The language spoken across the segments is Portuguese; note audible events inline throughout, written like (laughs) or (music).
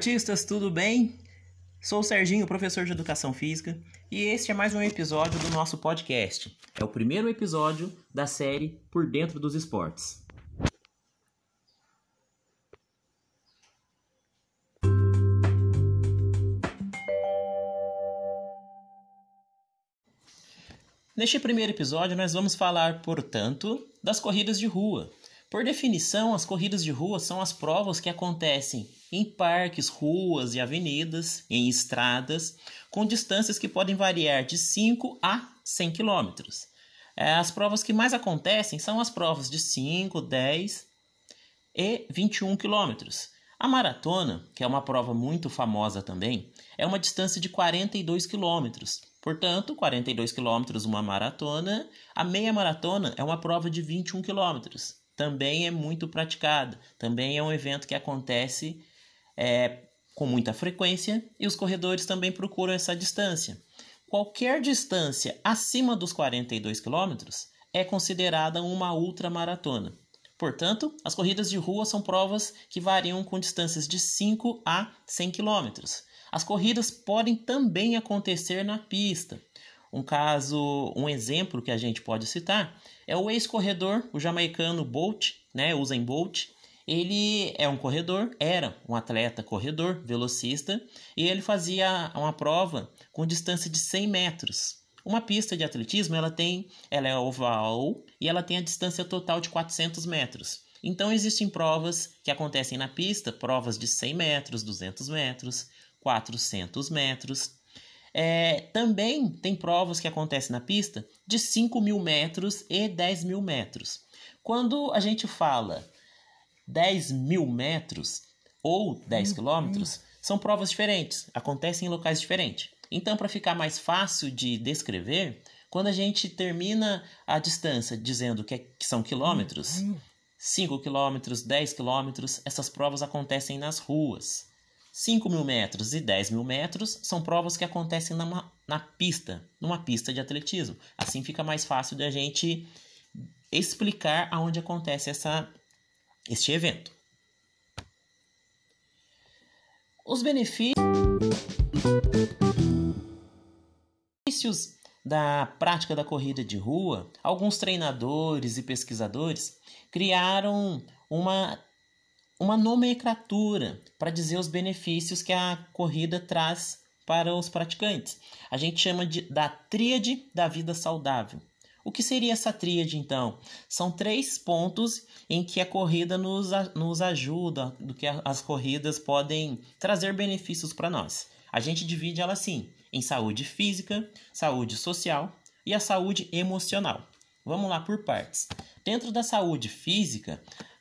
Fala artistas, tudo bem? Sou o Serginho, professor de Educação Física, e este é mais um episódio do nosso podcast. É o primeiro episódio da série Por Dentro dos Esportes. Neste primeiro episódio, nós vamos falar, portanto, das corridas de rua. Por definição, as corridas de rua são as provas que acontecem em parques, ruas e avenidas, em estradas, com distâncias que podem variar de 5 a 100 km. É, as provas que mais acontecem são as provas de 5, 10 e 21 km. A maratona, que é uma prova muito famosa também, é uma distância de 42 km. Portanto, 42 km uma maratona. A meia maratona é uma prova de 21 km. Também é muito praticada. Também é um evento que acontece é, com muita frequência e os corredores também procuram essa distância. Qualquer distância acima dos 42 km é considerada uma ultramaratona. Portanto, as corridas de rua são provas que variam com distâncias de 5 a 100 km. As corridas podem também acontecer na pista. Um caso, um exemplo que a gente pode citar é o ex-corredor, o jamaicano Bolt, né, Usain Bolt. Ele é um corredor, era um atleta corredor, velocista, e ele fazia uma prova com distância de 100 metros. Uma pista de atletismo, ela tem, ela é oval e ela tem a distância total de 400 metros. Então existem provas que acontecem na pista, provas de 100 metros, 200 metros, 400 metros. É, também tem provas que acontecem na pista de 5 mil metros e 10 mil metros. Quando a gente fala 10 mil metros ou 10 quilômetros, são provas diferentes, acontecem em locais diferentes. Então, para ficar mais fácil de descrever, quando a gente termina a distância dizendo que, é, que são quilômetros, 5 quilômetros, 10 quilômetros, essas provas acontecem nas ruas. 5 mil metros e 10 mil metros são provas que acontecem numa, na pista, numa pista de atletismo. Assim fica mais fácil de a gente explicar aonde acontece essa, este evento. Os benefícios da prática da corrida de rua, alguns treinadores e pesquisadores criaram uma, uma nomenclatura para dizer os benefícios que a corrida traz para os praticantes. A gente chama de, da tríade da vida saudável. O que seria essa tríade, então? São três pontos em que a corrida nos, nos ajuda, do que as corridas podem trazer benefícios para nós. A gente divide ela assim: em saúde física, saúde social e a saúde emocional. Vamos lá por partes. Dentro da saúde física,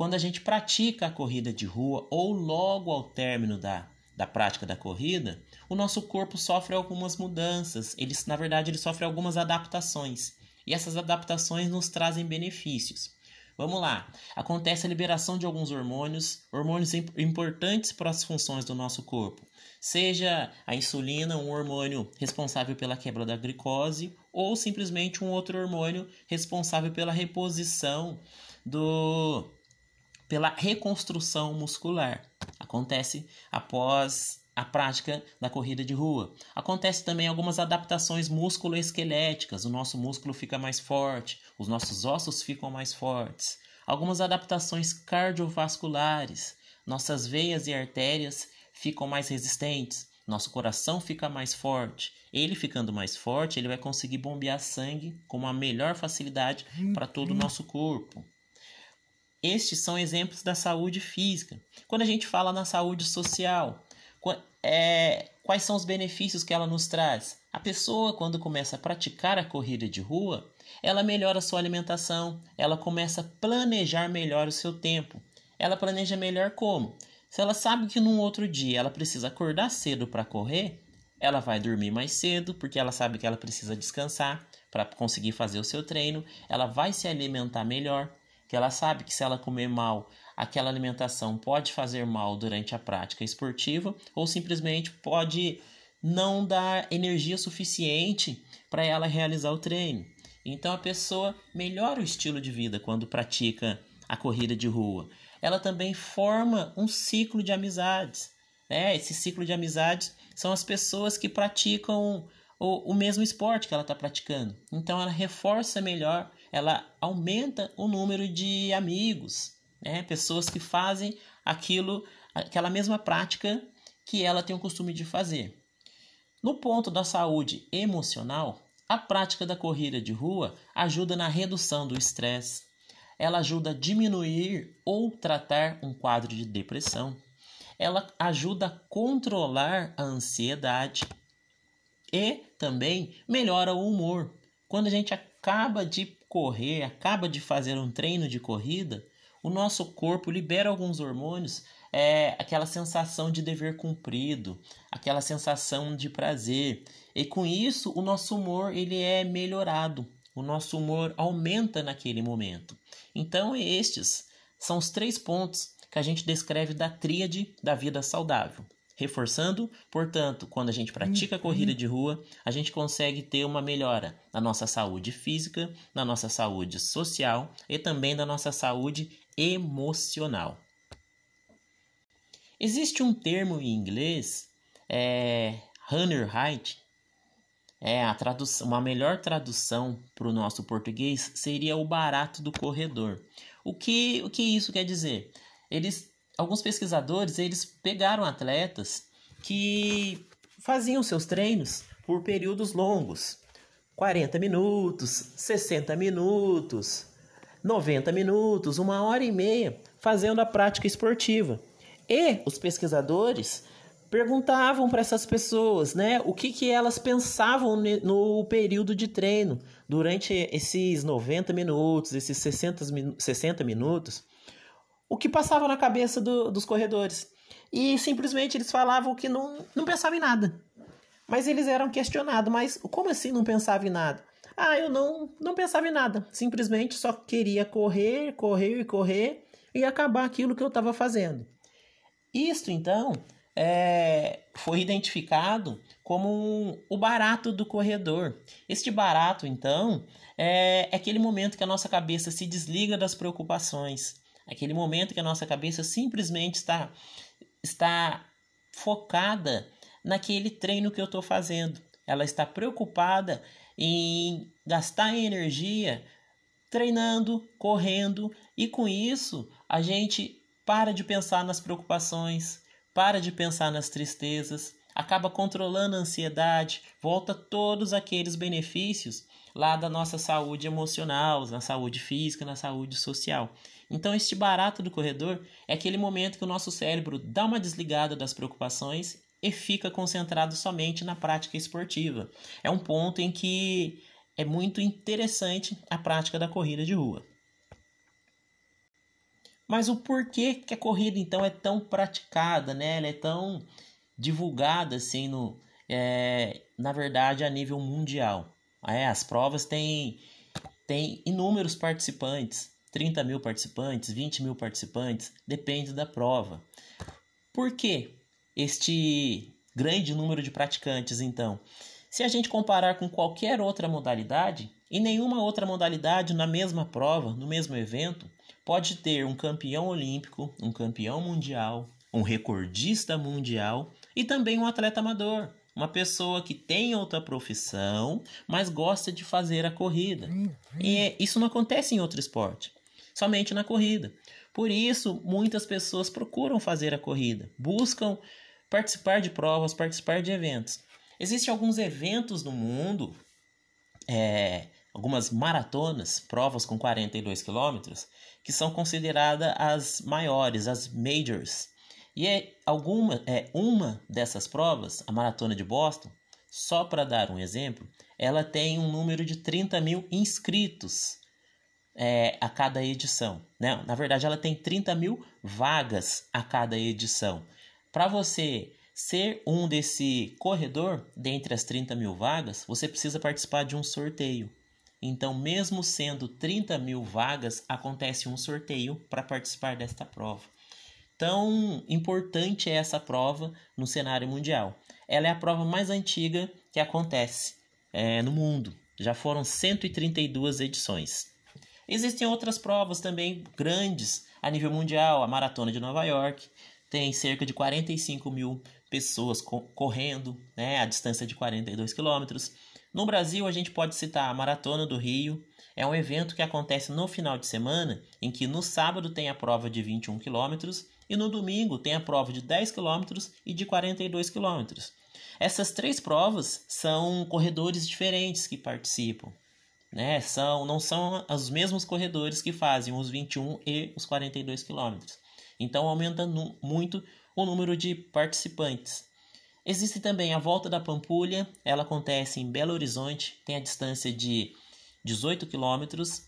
quando a gente pratica a corrida de rua ou logo ao término da, da prática da corrida, o nosso corpo sofre algumas mudanças. Ele, na verdade, ele sofre algumas adaptações. E essas adaptações nos trazem benefícios. Vamos lá. Acontece a liberação de alguns hormônios, hormônios importantes para as funções do nosso corpo. Seja a insulina, um hormônio responsável pela quebra da glicose, ou simplesmente um outro hormônio responsável pela reposição do pela reconstrução muscular. Acontece após a prática da corrida de rua. Acontece também algumas adaptações musculoesqueléticas, o nosso músculo fica mais forte, os nossos ossos ficam mais fortes. Algumas adaptações cardiovasculares, nossas veias e artérias ficam mais resistentes, nosso coração fica mais forte. Ele ficando mais forte, ele vai conseguir bombear sangue com uma melhor facilidade para todo o nosso corpo. Estes são exemplos da saúde física. Quando a gente fala na saúde social, é, quais são os benefícios que ela nos traz? A pessoa, quando começa a praticar a corrida de rua, ela melhora a sua alimentação, ela começa a planejar melhor o seu tempo. Ela planeja melhor como? Se ela sabe que num outro dia ela precisa acordar cedo para correr, ela vai dormir mais cedo, porque ela sabe que ela precisa descansar para conseguir fazer o seu treino, ela vai se alimentar melhor, que ela sabe que se ela comer mal, aquela alimentação pode fazer mal durante a prática esportiva ou simplesmente pode não dar energia suficiente para ela realizar o treino. Então a pessoa melhora o estilo de vida quando pratica a corrida de rua. Ela também forma um ciclo de amizades. né? Esse ciclo de amizades são as pessoas que praticam o, o mesmo esporte que ela está praticando. Então ela reforça melhor, ela aumenta o número de amigos, né? Pessoas que fazem aquilo, aquela mesma prática que ela tem o costume de fazer. No ponto da saúde emocional, a prática da corrida de rua ajuda na redução do estresse, ela ajuda a diminuir ou tratar um quadro de depressão, ela ajuda a controlar a ansiedade e também melhora o humor. Quando a gente acaba de correr, acaba de fazer um treino de corrida, o nosso corpo libera alguns hormônios, é aquela sensação de dever cumprido, aquela sensação de prazer. E com isso, o nosso humor ele é melhorado. O nosso humor aumenta naquele momento. Então, estes são os três pontos que a gente descreve da tríade da vida saudável. Reforçando, portanto, quando a gente pratica a uhum. corrida de rua, a gente consegue ter uma melhora na nossa saúde física, na nossa saúde social e também na nossa saúde emocional. Existe um termo em inglês, é, runner height, é a tradução, uma melhor tradução para o nosso português seria o barato do corredor. O que, o que isso quer dizer? Eles, alguns pesquisadores, eles pegaram atletas que faziam seus treinos por períodos longos, 40 minutos, 60 minutos, 90 minutos, uma hora e meia, fazendo a prática esportiva. E os pesquisadores perguntavam para essas pessoas, né, o que, que elas pensavam no período de treino, durante esses 90 minutos, esses 60, 60 minutos, o que passava na cabeça do, dos corredores. E simplesmente eles falavam que não, não pensavam em nada. Mas eles eram questionados, mas como assim não pensava em nada? Ah, eu não, não pensava em nada. Simplesmente só queria correr, correr e correr e acabar aquilo que eu estava fazendo. Isto, então, é, foi identificado como o barato do corredor. Este barato, então, é, é aquele momento que a nossa cabeça se desliga das preocupações, aquele momento que a nossa cabeça simplesmente está, está focada naquele treino que eu estou fazendo. Ela está preocupada em gastar energia treinando, correndo, e com isso a gente para de pensar nas preocupações, para de pensar nas tristezas, acaba controlando a ansiedade, volta todos aqueles benefícios lá da nossa saúde emocional, na saúde física, na saúde social. Então, este barato do corredor é aquele momento que o nosso cérebro dá uma desligada das preocupações e fica concentrado somente na prática esportiva. É um ponto em que é muito interessante a prática da corrida de rua. Mas o porquê que a corrida então é tão praticada, né? Ela é tão divulgada assim no, é, na verdade a nível mundial. É, as provas têm, têm inúmeros participantes, 30 mil participantes, 20 mil participantes, depende da prova. Por que este grande número de praticantes então? Se a gente comparar com qualquer outra modalidade, em nenhuma outra modalidade, na mesma prova, no mesmo evento, pode ter um campeão olímpico, um campeão mundial, um recordista mundial e também um atleta amador. Uma pessoa que tem outra profissão, mas gosta de fazer a corrida. E isso não acontece em outro esporte, somente na corrida. Por isso, muitas pessoas procuram fazer a corrida, buscam participar de provas, participar de eventos. Existem alguns eventos no mundo, é, algumas maratonas, provas com 42 quilômetros, que são consideradas as maiores, as majors. E é alguma, é uma dessas provas, a maratona de Boston, só para dar um exemplo, ela tem um número de 30 mil inscritos é, a cada edição. Né? Na verdade, ela tem 30 mil vagas a cada edição. Para você ser um desse corredor, dentre as 30 mil vagas, você precisa participar de um sorteio. Então, mesmo sendo 30 mil vagas, acontece um sorteio para participar desta prova. Tão importante é essa prova no cenário mundial. Ela é a prova mais antiga que acontece é, no mundo. Já foram 132 edições. Existem outras provas também grandes a nível mundial, a Maratona de Nova York, tem cerca de 45 mil pessoas correndo né, a distância de 42 quilômetros. No Brasil, a gente pode citar a Maratona do Rio. É um evento que acontece no final de semana, em que no sábado tem a prova de 21 quilômetros e no domingo tem a prova de 10 quilômetros e de 42 quilômetros. Essas três provas são corredores diferentes que participam. Né? São, não são os mesmos corredores que fazem os 21 e os 42 quilômetros. Então aumenta muito o número de participantes. Existe também a Volta da Pampulha, ela acontece em Belo Horizonte, tem a distância de 18 quilômetros.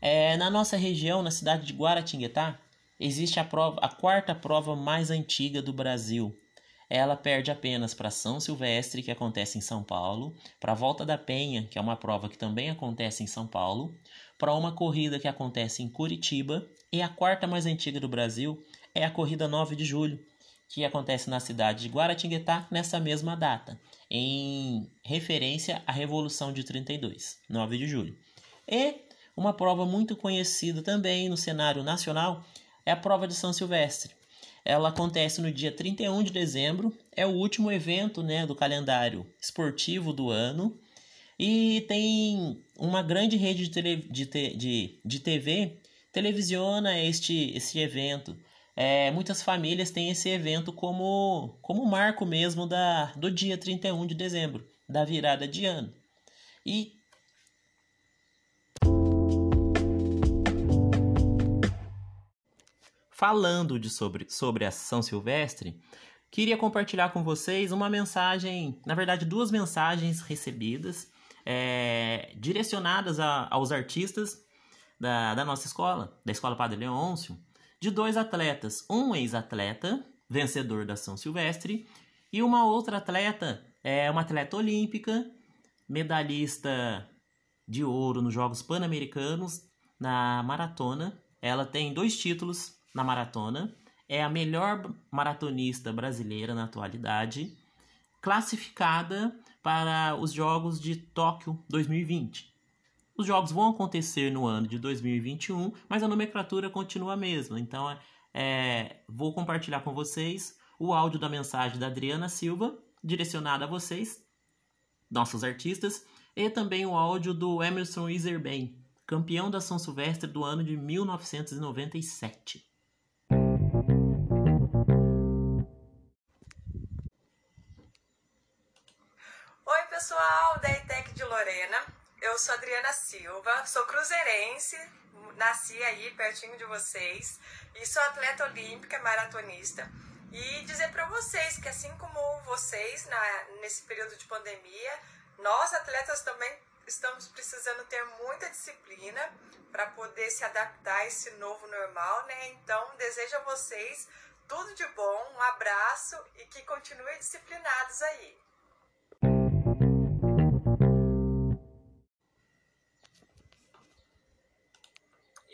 É, na nossa região, na cidade de Guaratinguetá, existe a, prova, a quarta prova mais antiga do Brasil. Ela perde apenas para São Silvestre, que acontece em São Paulo, para a Volta da Penha, que é uma prova que também acontece em São Paulo, para uma corrida que acontece em Curitiba, e a quarta mais antiga do Brasil é a Corrida 9 de Julho, que acontece na cidade de Guaratinguetá nessa mesma data, em referência à Revolução de 32, 9 de julho. E uma prova muito conhecida também no cenário nacional é a prova de São Silvestre. Ela acontece no dia 31 de dezembro, é o último evento né, do calendário esportivo do ano e tem uma grande rede de, tele, de, de, de TV televisiona este, este evento é, muitas famílias têm esse evento como, como marco mesmo da, do dia 31 de dezembro, da virada de ano. E falando de sobre, sobre a São Silvestre, queria compartilhar com vocês uma mensagem, na verdade, duas mensagens recebidas, é, direcionadas a, aos artistas da, da nossa escola, da Escola Padre Leôncio, de dois atletas, um ex-atleta, vencedor da São Silvestre, e uma outra atleta, é uma atleta olímpica, medalhista de ouro nos Jogos Pan-Americanos na maratona. Ela tem dois títulos na maratona, é a melhor maratonista brasileira na atualidade, classificada para os Jogos de Tóquio 2020. Os jogos vão acontecer no ano de 2021, mas a nomenclatura continua a mesma. Então, é, vou compartilhar com vocês o áudio da mensagem da Adriana Silva, direcionada a vocês, nossos artistas, e também o áudio do Emerson Iserben, campeão da São Silvestre do ano de 1997. Eu sou Adriana Silva, sou cruzeirense, nasci aí pertinho de vocês e sou atleta olímpica, maratonista. E dizer para vocês que assim como vocês na, nesse período de pandemia, nós atletas também estamos precisando ter muita disciplina para poder se adaptar a esse novo normal, né? Então, desejo a vocês tudo de bom, um abraço e que continuem disciplinados aí.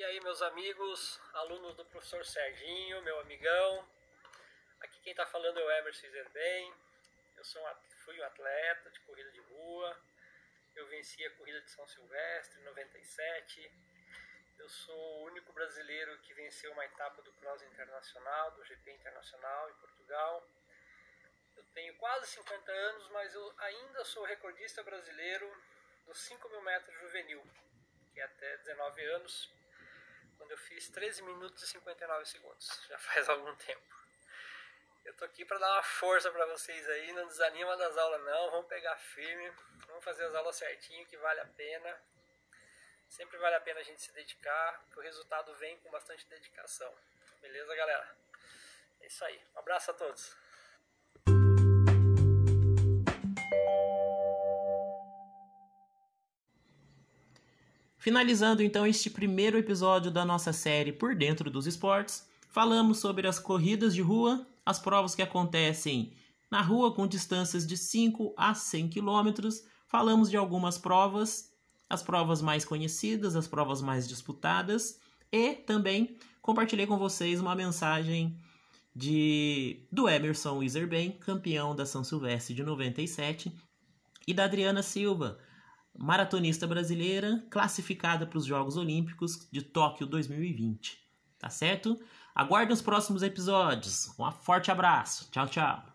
Aí, meus amigos, alunos do professor Serginho, meu amigão. Aqui quem está falando é o Emerson Zerbem. Eu sou um, fui um atleta de corrida de rua. Eu venci a corrida de São Silvestre em 97. Eu sou o único brasileiro que venceu uma etapa do Cross Internacional, do GP Internacional em Portugal. Eu tenho quase 50 anos, mas eu ainda sou recordista brasileiro dos 5 mil metros juvenil, que é até 19 anos quando eu fiz 13 minutos e 59 segundos, (laughs) já faz algum tempo. Eu tô aqui para dar uma força para vocês aí, não desanima das aulas não, vamos pegar firme, vamos fazer as aulas certinho que vale a pena. Sempre vale a pena a gente se dedicar, que o resultado vem com bastante dedicação. Beleza, galera? É isso aí. Um abraço a todos. Finalizando então este primeiro episódio da nossa série Por Dentro dos Esportes, falamos sobre as corridas de rua, as provas que acontecem na rua com distâncias de 5 a 100 quilômetros, falamos de algumas provas, as provas mais conhecidas, as provas mais disputadas e também compartilhei com vocês uma mensagem de do Emerson Iserben, campeão da São Silvestre de 97, e da Adriana Silva, maratonista brasileira classificada para os Jogos Olímpicos de Tóquio 2020. Tá certo? Aguardem os próximos episódios. Um forte abraço. Tchau, tchau.